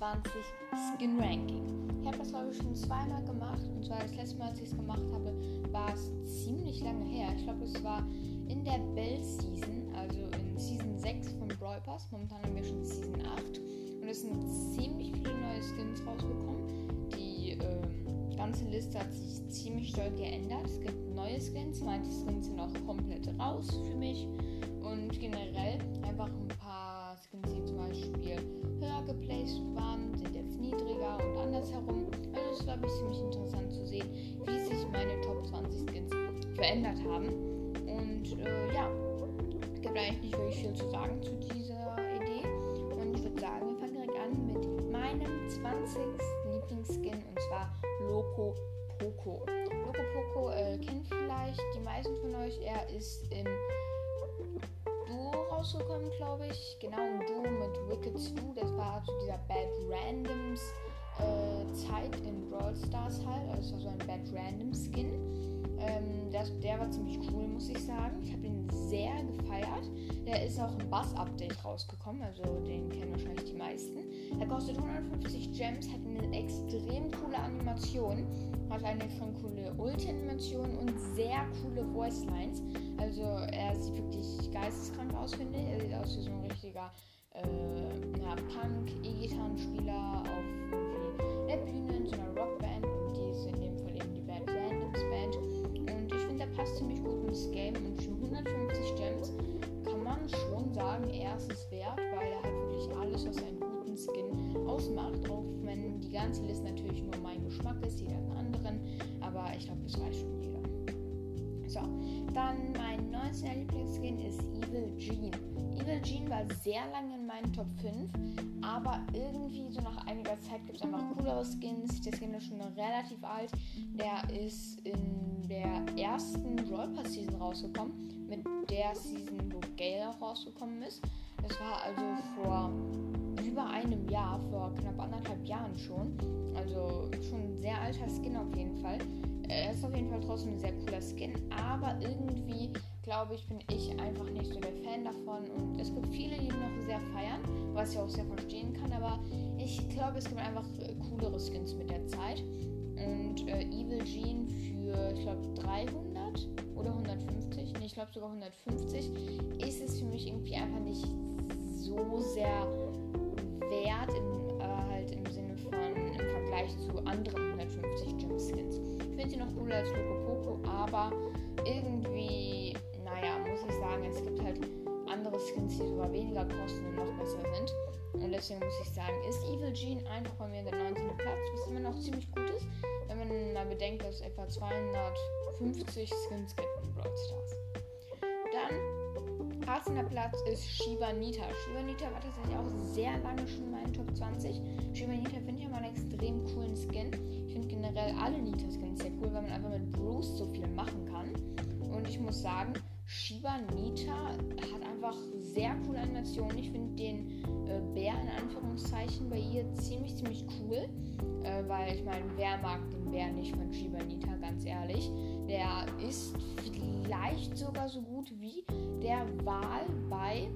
20 Skin Ranking. Ich habe das glaube ich schon zweimal gemacht und zwar das letzte Mal, als ich es gemacht habe, war es ziemlich lange her. Ich glaube, es war in der Bell Season, also in Season 6 von Brawl Pass. Momentan haben wir schon Season 8 und es sind ziemlich viele neue Skins rausgekommen. Die ähm, ganze Liste hat sich ziemlich doll geändert. Es gibt neue Skins, manche Skins sind auch komplett raus für mich und generell einfach ein paar Skins, die zum Beispiel höher geplaced waren, und andersherum. Also es ich ziemlich interessant zu sehen, wie sich meine Top 20 Skins verändert haben. Und äh, ja, es gibt eigentlich nicht wirklich viel zu sagen zu dieser Idee. Und ich würde sagen, wir fangen direkt an mit meinem 20. Lieblingsskin und zwar Loco Poco. Loco Poco äh, kennt vielleicht die meisten von euch. Er ist im rausgekommen, glaube ich. Genau, ein Duo mit Wicked 2. Das war zu dieser Bad Randoms äh, Zeit in Brawl Stars halt. Also so ein Bad Random Skin. Ähm, das, der war ziemlich cool, muss ich sagen. Ich habe ihn sehr gefeiert. Der ist auch im Bass-Update rausgekommen, also den kennen wahrscheinlich die meisten. Er kostet 150 Gems, hat eine extrem coole Animation, hat eine schon coole Ulti-Animation und sehr coole Voice-Lines. Also er sieht wirklich geisteskrank aus, finde ich. Er sieht aus wie so ein richtiger äh, Punk-E-Gitarrenspieler auf der Bühne in so einer Rockband die ist in dem Fall eben die Band Randoms Band. Und ich finde, der passt ziemlich gut ins Game und für 150 Gems kann man schon sagen, er ist es wert, weil er hat wirklich alles, was einen guten Skin ausmacht, auch wenn die ganze Liste natürlich nur mein Geschmack ist, jeder einen anderen, aber ich glaube, das weiß schon jeder. So, dann mein 19. Lieblingsskin ist Evil Jean. Evil Jean war sehr lange meinen Top 5, aber irgendwie so nach einiger Zeit gibt es einfach coolere Skins. Der Skin ist schon relativ alt. Der ist in der ersten Brawl Pass Season rausgekommen, mit der Season, wo Gale auch rausgekommen ist. Das war also vor über einem Jahr, vor knapp anderthalb Jahren schon. Also schon ein sehr alter Skin auf jeden Fall. Er ist auf jeden Fall trotzdem ein sehr cooler Skin, aber irgendwie glaube ich, bin ich einfach nicht so der Fan davon. Und es gibt viele, die noch sehr feiern, was ich auch sehr verstehen kann. Aber ich glaube, es gibt einfach äh, coolere Skins mit der Zeit. Und äh, Evil Jean für, ich glaube, 300 oder 150, nee, ich glaube sogar 150, ist es für mich irgendwie einfach nicht so sehr wert, im, äh, halt im Sinne von im Vergleich zu anderen 150 Gem Skins. Ich finde sie noch cooler als Loco Poco, aber irgendwie naja, muss ich sagen, es gibt halt andere Skins, die sogar weniger kosten und noch besser sind. Und deswegen muss ich sagen, ist Evil Gene einfach bei mir der 19. Platz, was immer noch ziemlich gut ist, wenn man mal bedenkt, dass es etwa 250 Skins gibt in Brawl Stars. Dann 18. Platz ist Shiba Nita. Shiba Nita war tatsächlich auch sehr lange schon in meinen Top 20. Shiba Nita finde ich aber einen extrem coolen Skin. Ich finde generell alle Nita-Skins sehr cool, weil man einfach mit Bruce so viel machen kann. Und ich muss sagen, Shiba Nita hat einfach sehr coole Animationen. Ich finde den äh, Bär in Anführungszeichen bei ihr ziemlich, ziemlich cool. Äh, weil ich meine, wer mag den Bär nicht von Shiba Nita, ganz ehrlich. Der ist vielleicht sogar so gut wie der Wal bei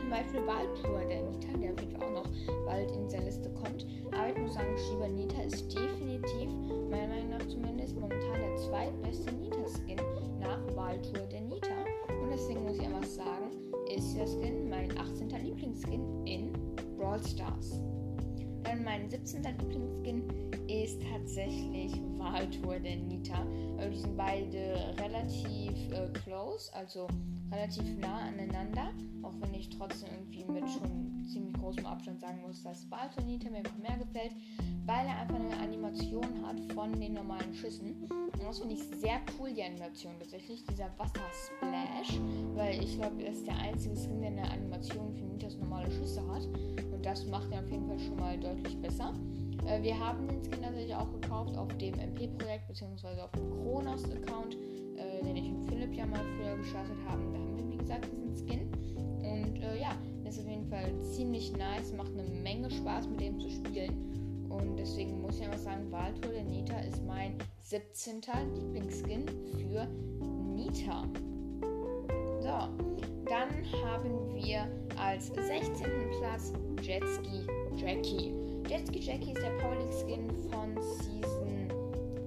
zum Beispiel Wahlpur der Nita, der Fall auch noch bald in dieser Liste kommt. Aber ich muss sagen, Shiba Nita ist definitiv, meiner Meinung nach zumindest, momentan der zweitbeste Nita-Skin nach Wahltour der Nita. Und deswegen muss ich einfach sagen, ist der Skin mein 18. Lieblingsskin in Brawl Stars. Dann mein 17. Lieblingsskin ist tatsächlich Wahltour der Nita. Also die sind beide relativ äh, close, also relativ nah aneinander. Auch wenn ich trotzdem irgendwie mit schon ziemlich großem Abstand sagen muss, dass Wahltour Nita mir einfach mehr gefällt, weil er einfach eine Animation hat von den normalen Schüssen. Und das finde ich sehr cool, die Animation tatsächlich. Dieser Wassersplash, weil ich glaube, er ist der einzige Skin, der eine Animation für Nitas normale Schüsse hat. Und das macht er auf jeden Fall schon mal deutlich besser. Äh, wir haben den Skin tatsächlich auch gekauft auf dem MP-Projekt bzw. auf dem Kronos-Account, äh, den ich und Philipp ja mal früher gestartet haben. Da haben wir, wie gesagt, diesen Skin. Und äh, ja, ist auf jeden Fall ziemlich nice, macht eine Menge Spaß mit dem zu spielen. Und deswegen muss ich einfach sagen, Waltour der Nita ist mein 17. Lieblingsskin für Nita. So, dann haben wir als 16. Platz Jetski Jackie. Jetski Jackie ist der Power Skin von Season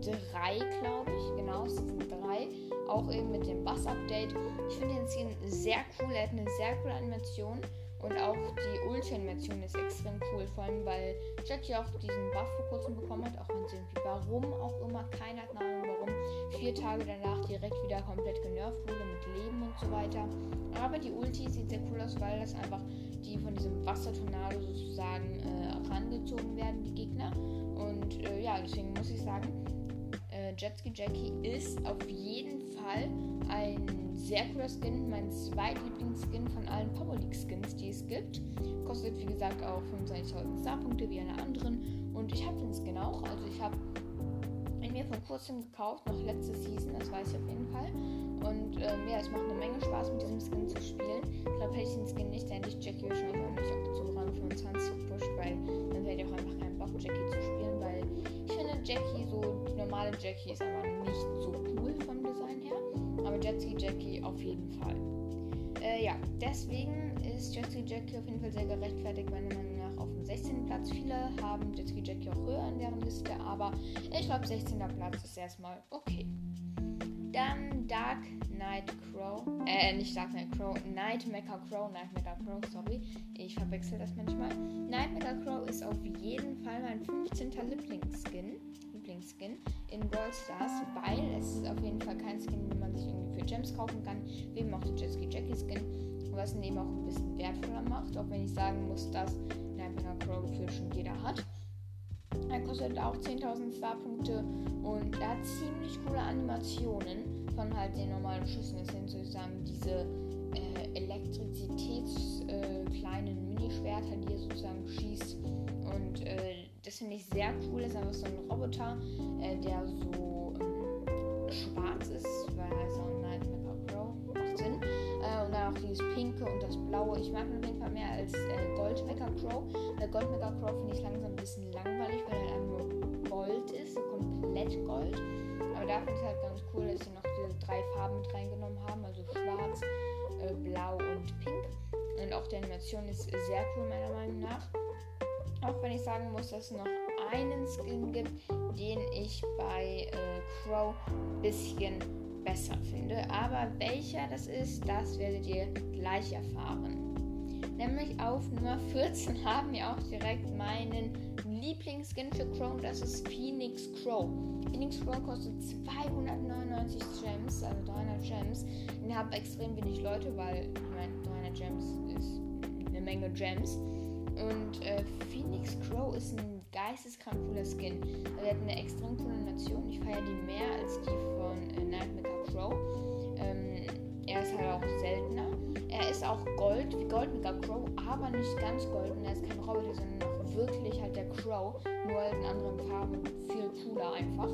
3, glaube ich. Genau, Season 3. Auch eben mit dem Bass-Update. Ich finde den Skin sehr cool. Er hat eine sehr coole Animation. Und auch die Ulti-Animation ist extrem cool, vor allem weil Jackie auch diesen Buff vor kurzem bekommen hat, auch wenn sie irgendwie, warum auch immer, keiner hat eine Ahnung warum, vier Tage danach direkt wieder komplett genervt wurde mit Leben und so weiter. Aber die Ulti sieht sehr cool aus, weil das einfach die von diesem Wassertornado sozusagen äh, rangezogen werden, die Gegner. Und äh, ja, deswegen muss ich sagen, äh, Jetski Jackie ist auf jeden Fall ein sehr cooler Skin, mein zweitlieblings-Skin von allen Power League Skins, die es gibt. Kostet wie gesagt auch 25.000 Starpunkte wie alle anderen. Und ich habe den Skin auch. Also ich habe ihn mir vor kurzem gekauft, noch letzte Season, das weiß ich auf jeden Fall. Und ähm, ja, es macht eine Menge Spaß mit diesem Skin zu spielen. Ich glaube, hätte ich den Skin nicht, dann hätte ich Jackie wahrscheinlich auch nicht auf zu Rang 25 gepusht, weil dann hätte ich auch einfach keinen Bock, Jackie zu spielen, weil ich finde Jackie, so die normale Jackie ist einfach Jetski Jackie auf jeden Fall. Äh, ja, deswegen ist Jetski Jackie auf jeden Fall sehr gerechtfertigt, meiner Meinung nach, auf dem 16. Platz. Viele haben Jetski Jackie auch höher in deren Liste, aber ich glaube, 16. Platz ist erstmal okay. Dann Dark Knight Crow. Äh, nicht Dark Knight Crow. Night Mecha Crow. Night Mecha Crow, sorry. Ich verwechsel das manchmal. Night Mecha Crow ist auf jeden Fall mein 15. Lieblingsskin. Lieblingsskin in Brawl Stars, weil es ist auf jeden Fall kein Skin, Gems kaufen kann. Wie eben auch der Jetski Jackie Skin. Was ihn eben auch ein bisschen wertvoller macht. Auch wenn ich sagen muss, dass Night Mecha Crow gefühlt schon jeder hat. Er kostet auch 10.000 Starpunkte und er hat ziemlich coole Animationen von halt den normalen Schüssen. Das sind sozusagen diese äh, Elektrizitäts äh, Minischwerter, die er sozusagen schießt. Und äh, das finde ich sehr cool. Das ist einfach so ein Roboter, äh, der so dieses Pinke und das Blaue. Ich mag ihn auf jeden Fall mehr als äh, Gold Mecha Crow. Weil Gold Mecha Crow finde ich langsam ein bisschen langweilig, weil er einfach nur Gold ist, komplett Gold. Aber da finde ich halt ganz cool, dass sie noch diese drei Farben mit reingenommen haben, also schwarz, äh, blau und pink. Und auch die Animation ist sehr cool meiner Meinung nach. Auch wenn ich sagen muss, dass es noch einen Skin gibt, den ich bei äh, Crow ein bisschen besser finde. Aber welcher das ist, das werdet ihr gleich erfahren. Nämlich auf Nummer 14 haben wir auch direkt meinen Lieblingsskin für Crow. Das ist Phoenix Crow. Phoenix Crow kostet 299 Gems, also 300 Gems. Den haben extrem wenig Leute, weil ich meine, 300 Gems ist eine Menge Gems. Und äh, Phoenix Crow ist ein geisteskrank cooler Skin. Er hat eine extrem coole Animation. Ich feiere die mehr als die von äh, Nightmare Crow. Ähm, er ist halt auch seltener. Er ist auch Gold, wie Gold Mega Crow, aber nicht ganz golden. Er ist kein Roboter, sondern wirklich halt der Crow, nur halt in anderen Farben viel cooler einfach.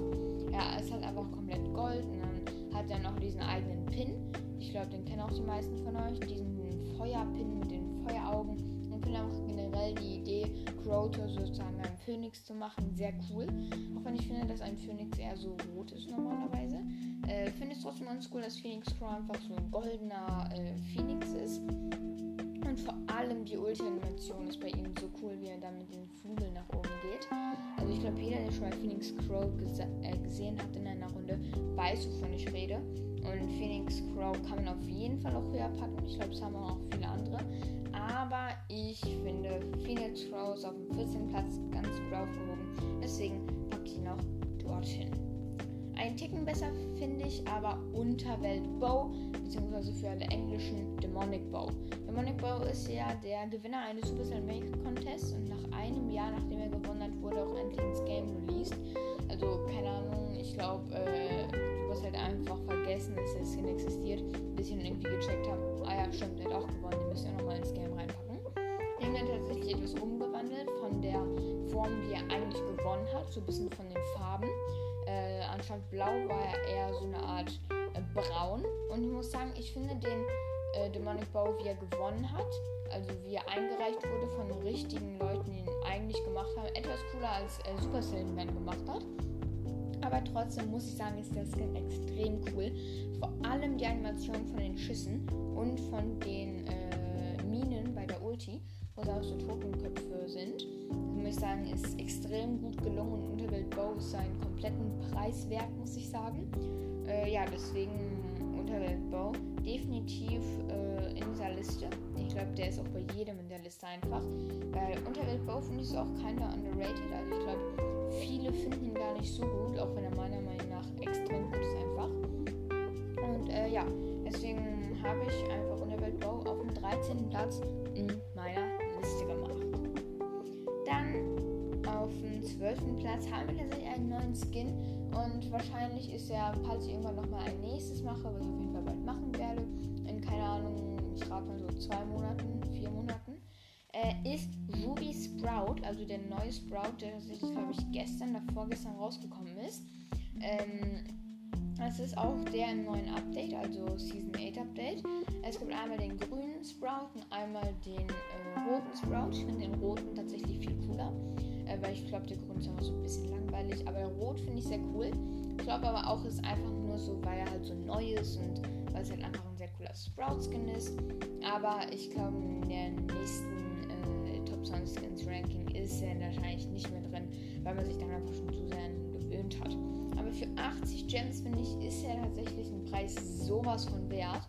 Er ist halt einfach komplett gold und dann hat er noch diesen eigenen Pin. Ich glaube, den kennen auch die meisten von euch. Diesen Feuerpin mit den Feueraugen und finde auch generell die Idee, Croto sozusagen einem Phönix zu machen, sehr cool. Auch wenn ich finde, dass ein Phönix eher so rot ist normalerweise. Äh, finde es trotzdem ganz cool, dass Phoenix Crow einfach so ein goldener äh, Phoenix ist. Und vor allem die Ulti-Animation ist bei ihm so cool, wie er da mit den Flügeln nach oben geht. Also ich glaube, jeder, der schon mal Phoenix Crow gese äh, gesehen hat in einer Runde, weiß, wovon ich rede. Und Phoenix Crow kann man auf jeden Fall auch höher packen. Ich glaube, es haben auch viele andere. Aber ich finde Phoenix Crow ist auf dem 14. Platz ganz gut aufgehoben. Deswegen packe ich ihn auch dorthin. Ein Ticken besser finde ich aber Unterwelt Bow, beziehungsweise für alle englischen Demonic Bow. Demonic Bow ist ja der Gewinner eines Supercell Make Contests und nach einem Jahr, nachdem er gewonnen hat, wurde auch endlich ins Game released. Also, keine Ahnung, ich glaube, äh, du hast halt einfach vergessen, dass das Skin existiert, bis ich dann irgendwie gecheckt habe, ah ja, stimmt, der hat auch gewonnen, den müssen wir nochmal ins Game reinpacken. Die haben dann tatsächlich etwas umgewandelt von der Form, wie er eigentlich gewonnen hat, so ein bisschen von den Farben. Äh, anstatt blau war er eher so eine Art äh, braun. Und ich muss sagen, ich finde den äh, Demonic Bow, wie er gewonnen hat, also wie er eingereicht wurde von richtigen Leuten, die ihn eigentlich gemacht haben, etwas cooler als äh, Supercell ihn dann gemacht hat. Aber trotzdem muss ich sagen, ist der Skin extrem cool. Vor allem die Animation von den Schüssen und von den äh, Minen bei der Ulti, wo da auch so Totenköpfe sind. Muss ich sagen, ist extrem gut gelungen und Unterwelt Bow ist seinen kompletten Preis wert, muss ich sagen. Äh, ja, deswegen Unterwelt Bow definitiv äh, in dieser Liste. Ich glaube, der ist auch bei jedem in der Liste einfach. Weil Unterwelt Bow finde ich so auch keiner underrated. Also ich glaube, viele finden ihn gar nicht so gut, auch wenn er meiner Meinung nach extrem gut ist einfach. Und äh, ja, deswegen habe ich einfach Unterwelt Bow auf dem 13. Platz in 12. Platz haben wir tatsächlich einen neuen Skin. Und wahrscheinlich ist er, falls ich irgendwann nochmal ein nächstes mache, was ich auf jeden Fall bald machen werde, in keine Ahnung, ich rate mal so zwei Monaten, vier Monaten, äh, ist Ruby Sprout, also der neue Sprout, der tatsächlich, glaube ich, gestern oder vorgestern rausgekommen ist. Ähm, das ist auch der im neuen Update, also Season 8 Update. Es gibt einmal den grünen Sprout und einmal den äh, roten Sprout. Ich finde den roten tatsächlich viel cooler, äh, weil ich glaube, der grüne ist einfach so ein bisschen langweilig. Aber rot finde ich sehr cool. Ich glaube aber auch, es ist einfach nur so, weil er halt so neu ist und weil es halt einfach ein sehr cooler Sprout-Skin ist. Aber ich glaube, in der nächsten äh, Top 20 Skins Ranking ist er wahrscheinlich nicht mehr drin, weil man sich dann einfach schon zu sehr gewöhnt hat. Aber für 80 Gems, finde ich, ist er tatsächlich ein Preis sowas von wert.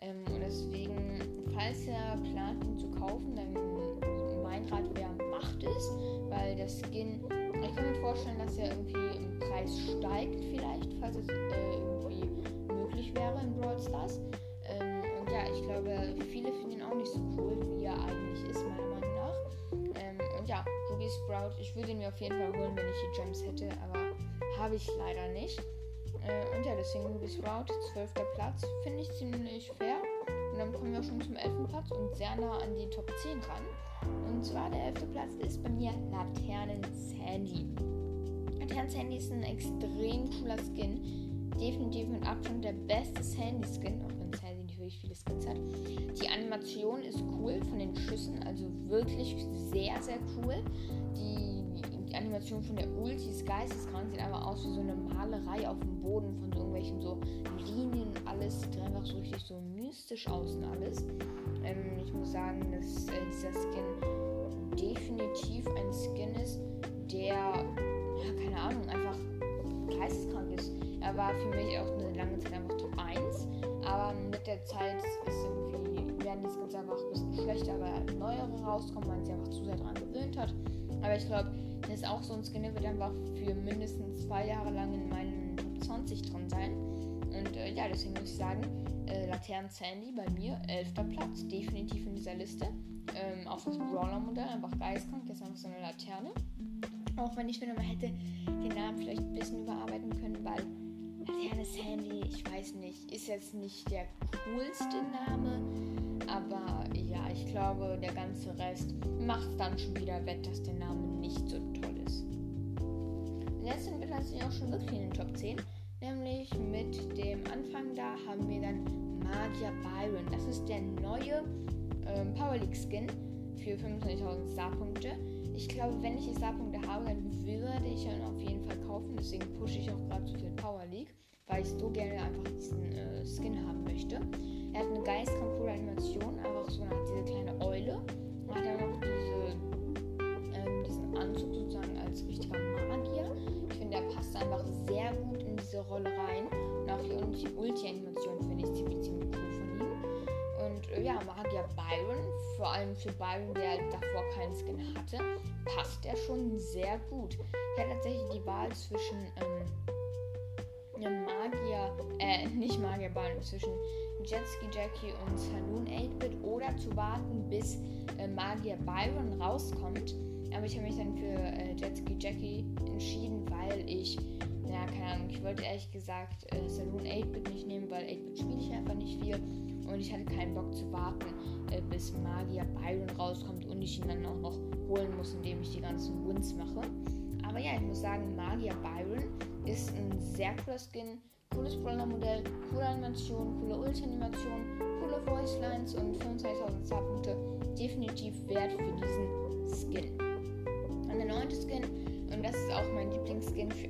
Ähm, und deswegen, falls ihr plant, ihn zu kaufen, dann mein Rat wäre, macht es, weil der Skin, ich kann mir vorstellen, dass er irgendwie im Preis steigt vielleicht, falls es äh, irgendwie möglich wäre in Brawl Stars. Ähm, und ja, ich glaube, viele finden ihn auch nicht so cool, wie er eigentlich ist, meiner Meinung nach. Ähm, und ja, Ruby Sprout, ich würde ihn mir auf jeden Fall holen, wenn ich die Gems hätte, aber habe ich leider nicht. Äh, und ja, deswegen Ruby Sprout, 12. Platz, finde ich ziemlich fair. Und dann kommen wir schon zum 11. Platz und sehr nah an die Top 10 ran. Und zwar der 11. Platz ist bei mir Laternen Sandy. Laternen Sandy ist ein extrem cooler Skin. Definitiv mit Abstand der beste Sandy-Skin, auch wenn Sandy nicht wirklich viele Skins hat. Die Animation ist cool von den Schüssen, also wirklich sehr, sehr cool. Die die Animation von der Ulti ist geisteskrank. Sieht einfach aus wie so eine Malerei auf dem Boden von so irgendwelchen so Linien und alles. Sieht einfach so richtig so mystisch aus und alles. Ähm, ich muss sagen, dass äh, dieser Skin definitiv ein Skin ist, der, ja, keine Ahnung, einfach geisteskrank ist. Er war für mich auch eine lange Zeit einfach Top 1. Aber mit der Zeit ist irgendwie, werden die Skins einfach ein bisschen schlechter, weil neuere rauskommen, weil man sich einfach zu sehr daran gewöhnt hat. Aber ich glaube, das ist auch so ein Skin, der wird einfach für mindestens zwei Jahre lang in meinen Top 20 drin sein. Und äh, ja, deswegen muss ich sagen, äh, Laternen Sandy bei mir, 11. Platz, definitiv in dieser Liste. Ähm, auch das Brawler-Modell, einfach geistkrank, jetzt einfach so eine Laterne. Auch wenn ich mir man hätte den Namen vielleicht ein bisschen überarbeiten können, weil Laterne Sandy, ich weiß nicht, ist jetzt nicht der coolste Name, aber ja, ich glaube, der ganze Rest macht dann schon wieder wett, dass der Name nicht so toll ist. Und jetzt sind wir tatsächlich auch schon wirklich in den Top 10. Nämlich mit dem Anfang da haben wir dann Magier Byron. Das ist der neue ähm, Power League Skin für 25.000 Starpunkte. Ich glaube, wenn ich die Starpunkte habe, dann würde ich ihn auf jeden Fall kaufen. Deswegen pushe ich auch gerade so viel Power League, weil ich so gerne einfach diesen äh, Skin haben möchte. Er hat eine geistkrank coole Animation, einfach so eine, diese kleine Eule. Und hat dann noch diese, ähm, diesen Anzug sozusagen als richtiger Magier. Ich finde, er passt einfach sehr gut diese Rolle rein. Und auch die Ulti-Animation finde ich ziemlich, ziemlich cool von ihm. Und äh, ja, Magier Byron, vor allem für Byron, der davor keinen Skin hatte, passt er schon sehr gut. Ich hatte tatsächlich die Wahl zwischen ähm, Magier, äh, nicht Magier Byron, zwischen Jetski Jackie und Saloon 8-Bit oder zu warten, bis äh, Magier Byron rauskommt. Aber ich habe mich dann für äh, Jetski Jackie entschieden, weil ich, ja, keine Ahnung, ich wollte ehrlich gesagt äh, Saloon 8-Bit nicht nehmen, weil 8-Bit spiele ich einfach nicht viel. Und ich hatte keinen Bock zu warten, äh, bis Magier Byron rauskommt und ich ihn dann auch noch holen muss, indem ich die ganzen Wins mache. Aber ja, ich muss sagen, Magier Byron ist ein sehr cooler Skin cooles Brawler-Modell, coole Animation, coole Ulti-Animation, coole Voice-Lines und 25.000 Starpunkte. Definitiv wert für diesen Skin. Der neunte Skin, und das ist auch mein Lieblingsskin für,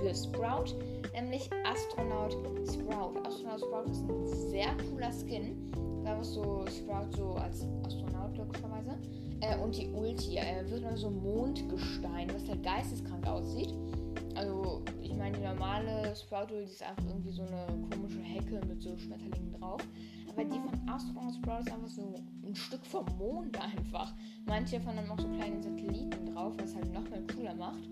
für Sprout, nämlich Astronaut Sprout. Astronaut Sprout ist ein sehr cooler Skin. Da was so Sprout so als Astronaut logischerweise. Äh, und die Ulti, er wird nur so Mondgestein, was halt geisteskrank aussieht. Also, ich meine, die normale Sprout Ulti ist einfach irgendwie so eine komische Hecke mit so Schmetterlingen drauf. Aber die von Astronaut Sprout ist einfach so ein Stück vom Mond einfach. Manche von haben auch so kleine Satelliten drauf, was halt noch mal cooler macht.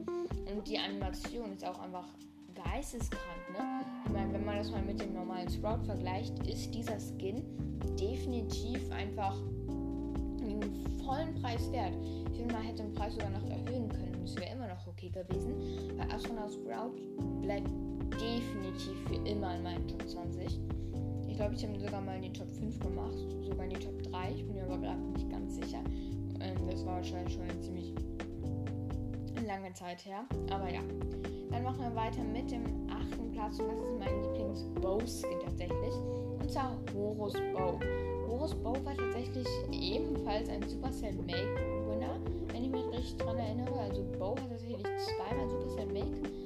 Und die Animation ist auch einfach geisteskrank, ne? Ich meine, wenn man das mal mit dem normalen Sprout vergleicht, ist dieser Skin definitiv einfach einen vollen Preis wert. Ich finde, man hätte den Preis sogar noch erhöhen können. Das wäre immer noch okay gewesen. Weil Astronaut Sprout bleibt definitiv für immer in meinen Top 20. Ich glaube, ich habe sogar mal in die Top 5 gemacht, sogar in die Top 3. Ich bin mir aber gerade nicht ganz sicher. Ähm, das war wahrscheinlich schon eine ziemlich lange Zeit her. Aber ja. Dann machen wir weiter mit dem achten Platz und das ist mein Lieblings-Bow-Skin tatsächlich. Und zwar Horus Bow. Horus Bow war tatsächlich ebenfalls ein Supercell Make Winner, wenn ich mich richtig dran erinnere. Also Bow hat tatsächlich zweimal Supercell Make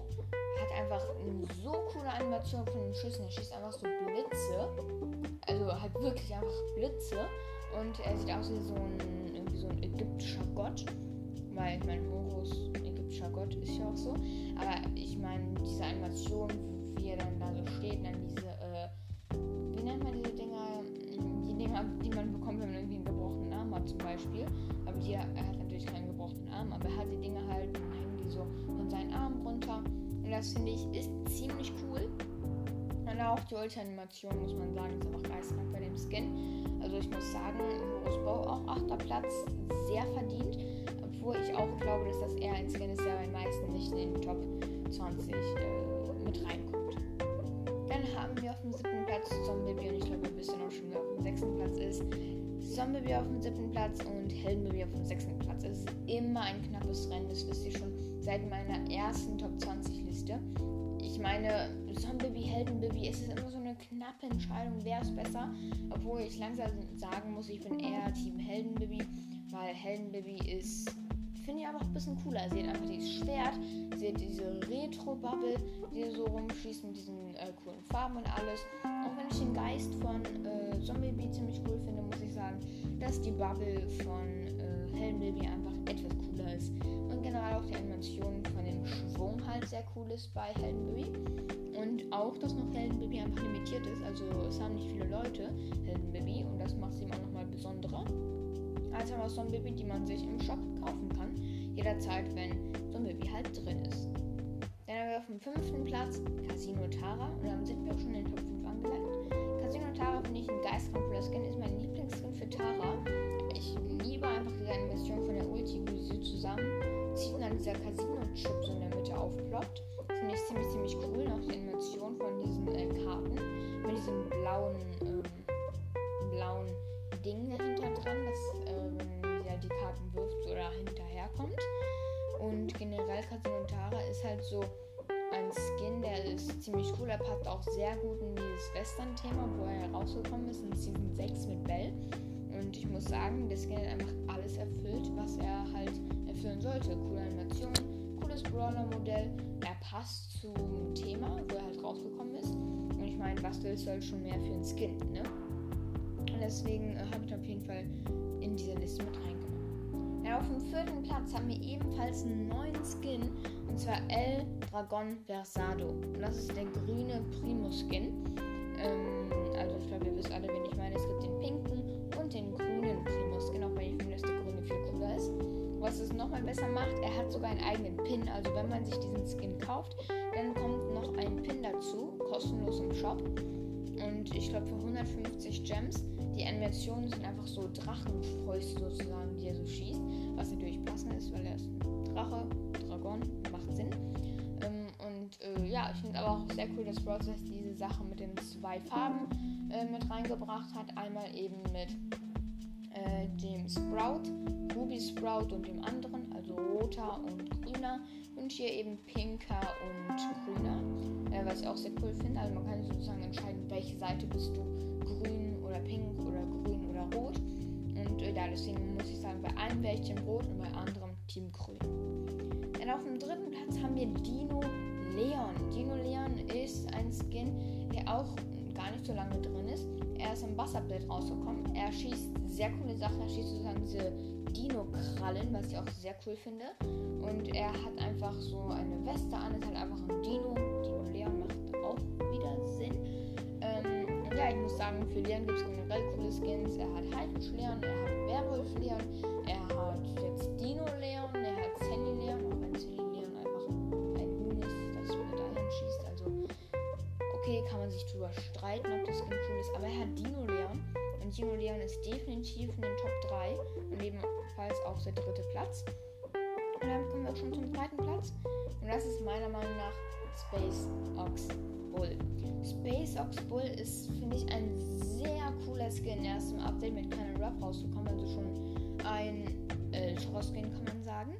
Hat einfach eine so coole Animation von den Schüssen. Er schießt einfach so Blitze. Also halt wirklich einfach Blitze. Und er sieht aus wie so ein, irgendwie so ein ägyptischer Gott. Weil ich meine, Horus, ägyptischer Gott, ist ja auch so. Aber ich meine, diese Animation, wie er dann da so steht, dann diese, äh, wie nennt man diese Dinger? Die Dinger, die man bekommt, wenn man irgendwie einen gebrochenen Arm hat zum Beispiel. Aber die, er hat natürlich keinen gebrochenen Arm, aber er hat die Dinge halt, die so das finde ich ist ziemlich cool. Und auch die Ulti-Animation, muss man sagen, ist einfach geistreich bei dem Skin. Also ich muss sagen, Horus Bow auch 8. Platz, sehr verdient. Obwohl ich auch glaube, dass das eher ein Skin ist, der bei den meisten nicht in den Top 20 äh, mit reinkommt. Dann haben wir auf dem 7. Platz Zombie und ich glaube, wir wissen auch schon, wer auf dem 6. Platz ist. Zombie auf dem 7. Platz und Heldenbaby auf dem 6. Platz. Es ist immer ein knappes Rennen, das wisst ihr schon seit meiner ersten Top 20 Liste. Ich meine, Zombie, Heldenbaby, es ist immer so eine knappe Entscheidung, wer ist besser. Obwohl ich langsam sagen muss, ich bin eher Team Heldenbaby, weil Heldenbaby ist finde ich auch ein bisschen cooler. Sie hat einfach dieses Schwert, sie hat diese Retro-Bubble, die so rumschießt mit diesen äh, coolen Farben und alles. Auch wenn ich den Geist von äh, Zombie ziemlich cool finde, muss ich sagen, dass die Bubble von äh, Heldenbaby einfach etwas cooler ist. Und generell auch die Animation von dem Schwung halt sehr cool ist bei Heldenbaby. Und auch, dass noch Heldenbaby einfach limitiert ist. Also es haben nicht viele Leute Heldenbaby und das macht sie immer nochmal besonderer als Amazon Baby, die man sich im Shop kaufen kann. Jederzeit, wenn so ein Baby halt drin ist. Dann haben wir auf dem fünften Platz Casino Tara. Und dann sind wir auch schon in den Top 5 angelangt. Casino Tara finde ich ein geisteskrank cooler Skin, ist mein Lieblingsskin für Tara. Sie zusammenzieht und dann dieser Casino-Chip so in der Mitte aufploppt. Finde ich ziemlich, ziemlich cool. Noch die Animation von diesen äh, Karten mit diesem blauen, ähm, blauen Ding dahinter dran, dass äh, sie halt die Karten wirft oder hinterherkommt. Und generell Casino Tara ist halt so ein Skin, der ist ziemlich cool. Er passt auch sehr gut in dieses Western-Thema, wo er herausgekommen ist in Season 6 mit Belle. Und ich muss sagen, der Skin hat einfach alles erfüllt, was er halt erfüllen sollte. Coole Animation, cooles Brawler-Modell. Er passt zum Thema, wo er halt rausgekommen ist. Und ich meine, was willst du halt schon mehr für einen Skin, ne? Und deswegen äh, habe ich auf jeden Fall in diese Liste mit reingenommen. Ja, auf dem vierten Platz haben wir ebenfalls einen neuen Skin. Und zwar El Dragon Versado. Und das ist der grüne Primo-Skin. Ähm, also ich glaube, ihr wisst alle, wen ich meine. Es gibt den pinken den grünen Primo-Skin, auch wenn ich finde, dass der grüne viel cooler ist. Was es nochmal besser macht, er hat sogar einen eigenen Pin. Also wenn man sich diesen Skin kauft, dann kommt noch ein Pin dazu, kostenlos im Shop. Und ich glaube für 150 Gems. Die Animationen sind einfach so Drachenfäuste sozusagen, die er so schießt. Was natürlich passend ist, weil er ist ein Drache, Dragon, macht Sinn. Ähm, und äh, ja, ich finde aber auch sehr cool, dass Browser diese Sache mit den zwei Farben reingebracht hat. Einmal eben mit äh, dem Sprout, Ruby Sprout und dem anderen, also roter und grüner. Und hier eben pinker und grüner, äh, was ich auch sehr cool finde. Also man kann sozusagen entscheiden, welche Seite bist du, grün oder pink oder grün oder rot. Und äh, ja, deswegen muss ich sagen, bei einem wäre ich Team Rot und bei anderem Team Grün. Dann auf dem dritten Platz haben wir Dino Leon. Dino Leon ist ein Skin, der auch gar nicht so lange drin ist. Er ist im Wasserbild rausgekommen. Er schießt sehr coole Sachen. Er schießt sozusagen diese Dino-Krallen, was ich auch sehr cool finde. Und er hat einfach so eine Weste an, ist halt einfach ein Dino. Dino Leon macht auch wieder Sinn. Ähm, ja, ich muss sagen, für Leon gibt es generell coole Skins. Er hat Haifisch Leon, er hat Werwolf Leon, er hat jetzt Dino Leon, er hat Sandy Leon, auch wenn Sandy sich drüber streiten, ob das Skin cool ist, aber er hat Dino Leon. Und Dino Leon ist definitiv in den Top 3 und ebenfalls auch der dritte Platz. Und dann kommen wir auch schon zum zweiten Platz. Und das ist meiner Meinung nach Space Ox Bull. Space Ox Bull ist, finde ich, ein sehr cooler Skin. Er ist im Update mit keiner Ruff rausgekommen, also schon ein äh, Skin kann man sagen.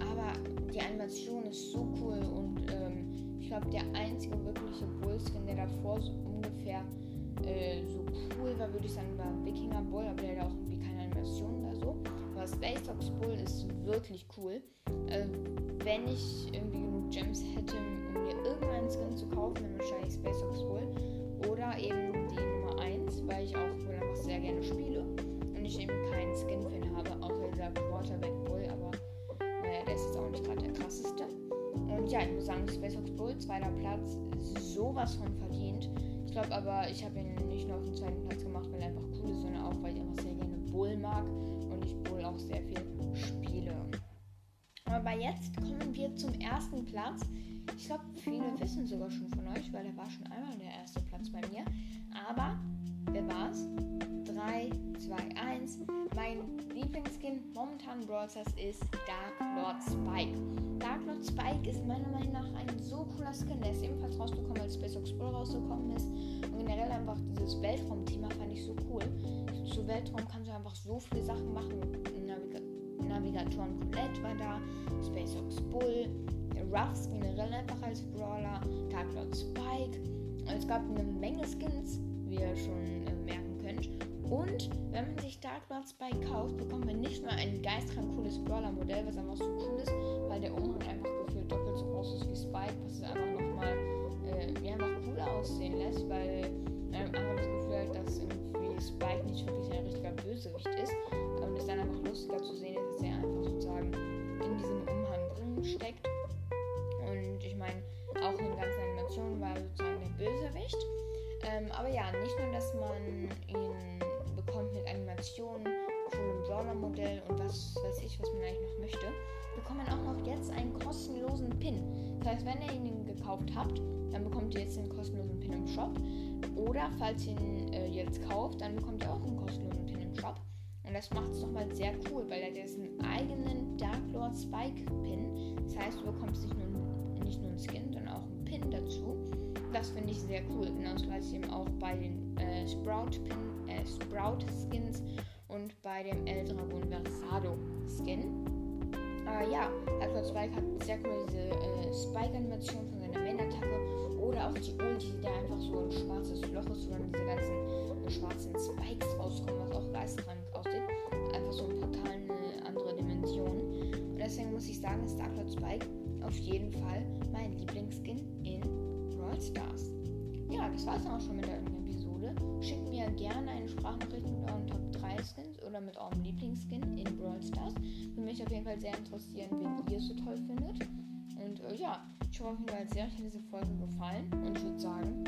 Aber die Animation ist so cool und ähm, ich glaube, der einzige wirkliche Bull-Skin, der davor so ungefähr äh, so cool war, würde ich sagen, war Wikinger Bull, aber der hat auch irgendwie keine Animation oder so. Aber Space Ox Bull ist wirklich cool. Äh, wenn ich irgendwie genug Gems hätte, um mir irgendeinen Skin zu kaufen, dann wahrscheinlich Space Ox Bull. Oder eben die Nummer 1, weil ich auch wohl einfach sehr gerne spiele. Und ich eben keinen Skin-Fan habe, außer dieser Quarterback Bull, aber naja, der ist jetzt auch nicht gerade der krasseste. Und ja, ich muss sagen, Space Ox Bull, zweiter Platz, sowas von verdient. Ich glaube aber, ich habe ihn nicht nur auf den zweiten Platz gemacht, weil er einfach cool ist, sondern auch, weil ich einfach sehr gerne Bull mag und ich Bull auch sehr viel spiele. Aber jetzt kommen wir zum ersten Platz. Ich glaube, viele wissen sogar schon von euch, weil er war schon einmal der erste Platz bei mir. Aber, wer war's? 3, 2, 1. Mein Lieblingsskin momentan Brawl Stars ist Dark Lord Spike. Dark Lord Spike ist meiner Meinung nach ein so cooler Skin. Der ist ebenfalls rausgekommen, als Space Explorer rausgekommen ist. Und generell einfach dieses Weltraum-Thema fand ich so cool. Zu Weltraum kannst du einfach so viele Sachen machen. Naviga Navigatoren Colette war da, Space Ox Bull, Ruffs generell einfach als Brawler, Dark Lord Spike. Es gab eine Menge Skins, wie ihr schon äh, könnt. Und wenn man sich Dark Lord Spike kauft, bekommt man nicht nur ein geistkrank cooles Brawler-Modell, was einfach so cool ist, weil der Umhang einfach gefühlt doppelt so groß ist wie Spike, was es einfach nochmal äh, ja, einfach cooler aussehen lässt, weil man einfach das Gefühl hat, dass irgendwie Spike nicht wirklich ein richtiger Bösewicht wenn ihr ihn gekauft habt, dann bekommt ihr jetzt den kostenlosen Pin im Shop. Oder falls ihr ihn äh, jetzt kauft, dann bekommt ihr auch einen kostenlosen Pin im Shop. Und das macht es nochmal sehr cool, weil er hat jetzt einen eigenen Dark Lord Spike Pin. Das heißt, du bekommst nicht nur, nicht nur einen Skin, sondern auch einen Pin dazu. Das finde ich sehr cool. Genauso gleich eben auch bei den äh, Sprout, Pin, äh, Sprout Skins und bei dem El Dragon Versado Skin. Äh, ja, Alpha Spike hat sehr cool diese äh, Spike-Animation von seiner Main-Attacke oder auch die Ulti, die da einfach so ein schwarzes Loch ist, wo dann diese ganzen äh, schwarzen Spikes rauskommen, was auch geistkrank aussieht. Einfach so Portal eine andere Dimension. Und deswegen muss ich sagen, ist Dark Spike auf jeden Fall mein Lieblingsskin in Brawl Stars. Ja, das war es dann auch schon mit der Episode. Schickt mir gerne eine Sprachnachricht mit euren Top 3 Skins oder mit eurem Lieblingsskin in Brawl Stars. Mich auf jeden Fall sehr interessieren, wen ihr so toll findet. Und äh, ja, ich hoffe jeden Fall sehr, euch hat diese Folge gefallen. Und ich würde sagen,